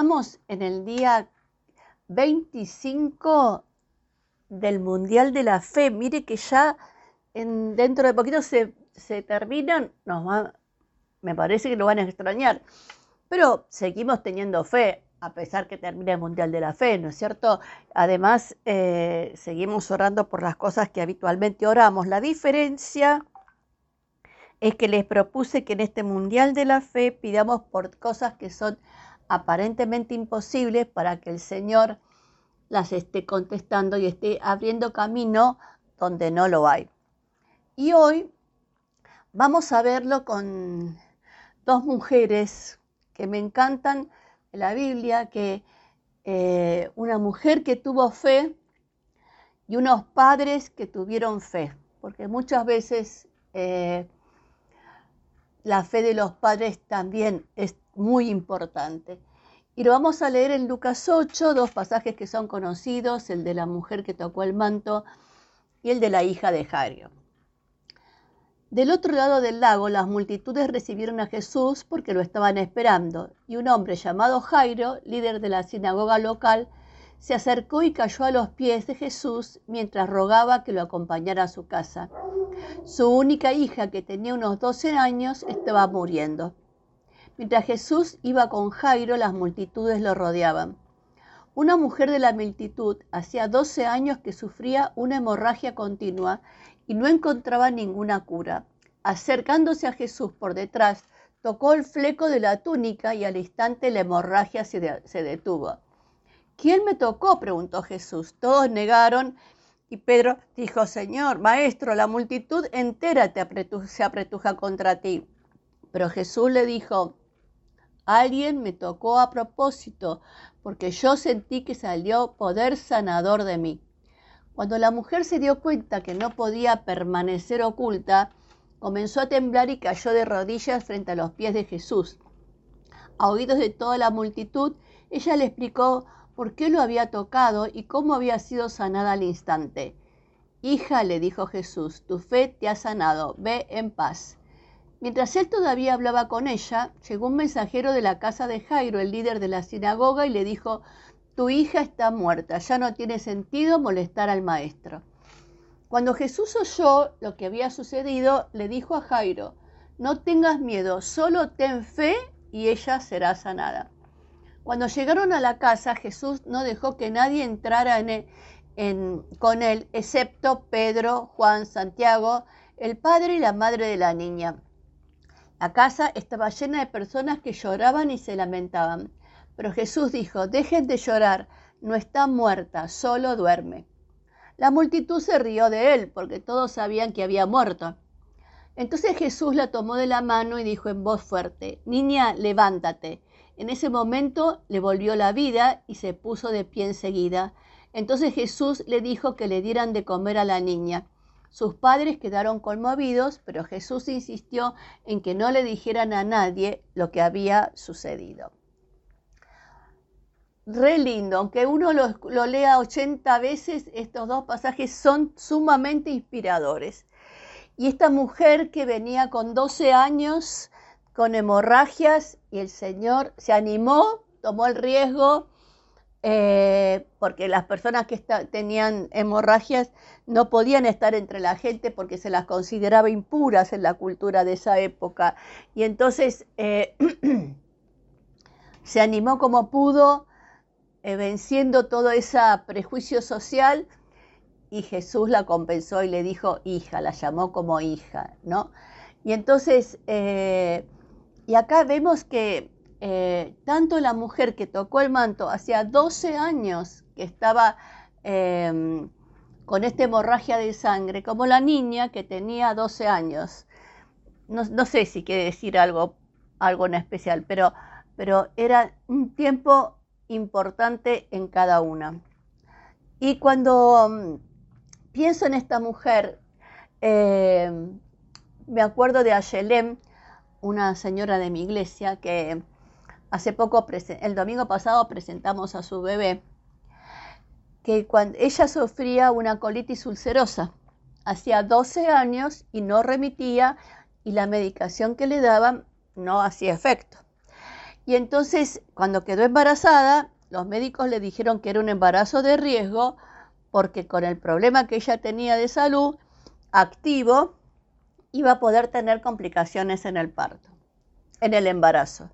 estamos en el día 25 del Mundial de la Fe. Mire que ya en, dentro de poquito se, terminan, nos me parece que lo van a extrañar, pero seguimos teniendo fe a pesar que termine el Mundial de la Fe, ¿no es cierto? Además, eh, seguimos orando por las cosas que habitualmente oramos. La diferencia es que les propuse que en este Mundial de la Fe pidamos por cosas que son aparentemente imposibles para que el Señor las esté contestando y esté abriendo camino donde no lo hay. Y hoy vamos a verlo con dos mujeres que me encantan en la Biblia, que eh, una mujer que tuvo fe y unos padres que tuvieron fe, porque muchas veces eh, la fe de los padres también es muy importante. Y lo vamos a leer en Lucas 8, dos pasajes que son conocidos, el de la mujer que tocó el manto y el de la hija de Jairo. Del otro lado del lago, las multitudes recibieron a Jesús porque lo estaban esperando, y un hombre llamado Jairo, líder de la sinagoga local, se acercó y cayó a los pies de Jesús mientras rogaba que lo acompañara a su casa. Su única hija, que tenía unos 12 años, estaba muriendo. Mientras Jesús iba con Jairo, las multitudes lo rodeaban. Una mujer de la multitud hacía 12 años que sufría una hemorragia continua y no encontraba ninguna cura. Acercándose a Jesús por detrás, tocó el fleco de la túnica y al instante la hemorragia se, detuvo. ¿Quién me tocó? preguntó Jesús. Todos negaron y Pedro dijo, Señor, Maestro, la multitud entera se apretuja contra ti. Pero Jesús le dijo, alguien me tocó a propósito, porque yo sentí que salió poder sanador de mí. Cuando la mujer se dio cuenta que no podía permanecer oculta, comenzó a temblar y cayó de rodillas frente a los pies de Jesús. A oídos de toda la multitud, ella le explicó por qué lo había tocado y cómo había sido sanada al instante. Hija, le dijo Jesús, tu fe te ha sanado, ve en paz. Mientras él todavía hablaba con ella, llegó un mensajero de la casa de Jairo, el líder de la sinagoga, y le dijo, tu hija está muerta, ya no tiene sentido molestar al maestro. Cuando Jesús oyó lo que había sucedido, le dijo a Jairo, no tengas miedo, solo ten fe y ella será sanada. Cuando llegaron a la casa, Jesús no dejó que nadie entrara con él, excepto Pedro, Juan, Santiago, el padre y la madre de la niña. La casa estaba llena de personas que lloraban y se lamentaban. Pero Jesús dijo, dejen de llorar, no está muerta, solo duerme. La multitud se rió de él, porque todos sabían que había muerto. Entonces Jesús la tomó de la mano y dijo en voz fuerte, Niña, levántate. En ese momento le volvió la vida y se puso de pie enseguida. Entonces Jesús le dijo que le dieran de comer a la niña. Sus padres quedaron conmovidos, pero Jesús insistió en que no le dijeran a nadie lo que había sucedido re lindo, aunque uno lo, lea 80 veces, estos dos pasajes son sumamente inspiradores. Y esta mujer que venía con 12 años, con hemorragias, y el Señor se animó, tomó el riesgo, eh, porque las personas que tenían hemorragias no podían estar entre la gente porque se las consideraba impuras en la cultura de esa época. Y entonces eh, se animó como pudo, eh, venciendo todo ese prejuicio social y Jesús la compensó y le dijo hija, la llamó como hija, ¿no? Y entonces, y acá vemos que eh, tanto la mujer que tocó el manto hacía 12 años que estaba em, con esta hemorragia de sangre, como la niña que tenía 12 años. No, no sé si quiere decir algo, algo en especial, pero, pero era un tiempo importante en cada una. Y cuando mm, pienso en esta mujer, eh, me acuerdo de Ayelem, una señora de mi iglesia que hace poco, el domingo pasado presentamos a su bebé, que cuando ella sufría una colitis ulcerosa, hacía 12 años y no remitía y la medicación que le daban no hacía efecto. Y entonces, cuando quedó embarazada, los médicos le dijeron que era un embarazo de riesgo porque con el problema que ella tenía de salud activo, iba a poder tener complicaciones en el parto, en el embarazo.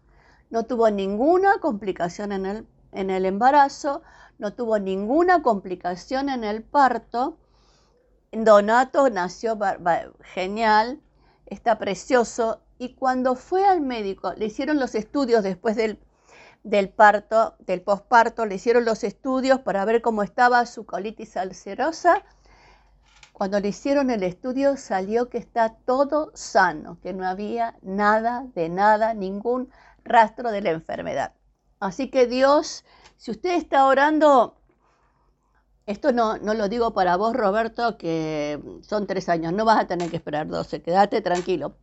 No tuvo ninguna complicación en el, en el embarazo, no tuvo ninguna complicación en el parto. Donato nació genial, está precioso, y cuando fue al médico, le hicieron los estudios después del, del parto, del posparto, le hicieron los estudios para ver cómo estaba su colitis ulcerosa. Cuando le hicieron el estudio salió que está todo sano, que no había nada de nada, ningún rastro de la enfermedad. Así que Dios, si usted está orando, esto no, no lo digo para vos, Roberto, que son tres años, no vas a tener que esperar doce, quédate tranquilo.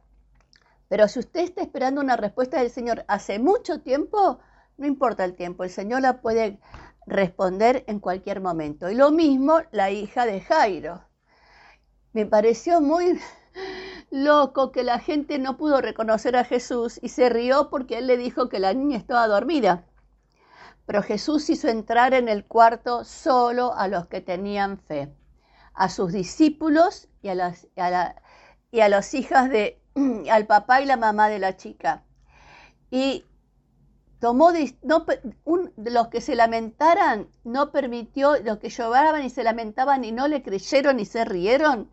Pero si usted está esperando una respuesta del Señor hace mucho tiempo, no importa el tiempo, el Señor la puede responder en cualquier momento. Y lo mismo la hija de Jairo. Me pareció muy loco que la gente no pudo reconocer a Jesús y se rió porque él le dijo que la niña estaba dormida. Pero Jesús hizo entrar en el cuarto solo a los que tenían fe, a sus discípulos y a las, hijas de, al papá y la mamá de la chica. Y tomó, no, los que se lamentaran, no permitió, los que lloraban y se lamentaban y no le creyeron y se rieron,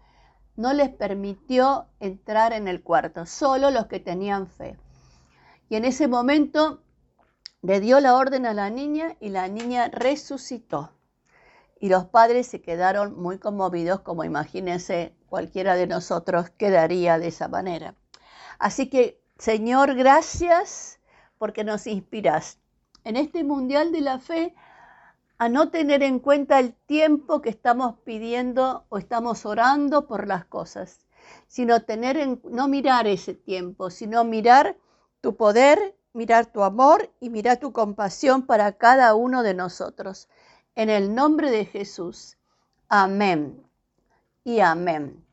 no les permitió entrar en el cuarto, solo los que tenían fe. Y en ese momento le dio la orden a la niña y la niña resucitó. Y los padres se quedaron muy conmovidos, como imagínense cualquiera de nosotros quedaría de esa manera. Así que, Señor, gracias porque nos inspiras en este Mundial de la Fe a no tener en cuenta el tiempo que estamos pidiendo o estamos orando por las cosas, sino tener en, no mirar ese tiempo, sino mirar tu poder, mirar tu amor y mirar tu compasión para cada uno de nosotros. En el nombre de Jesús. Amén y amén.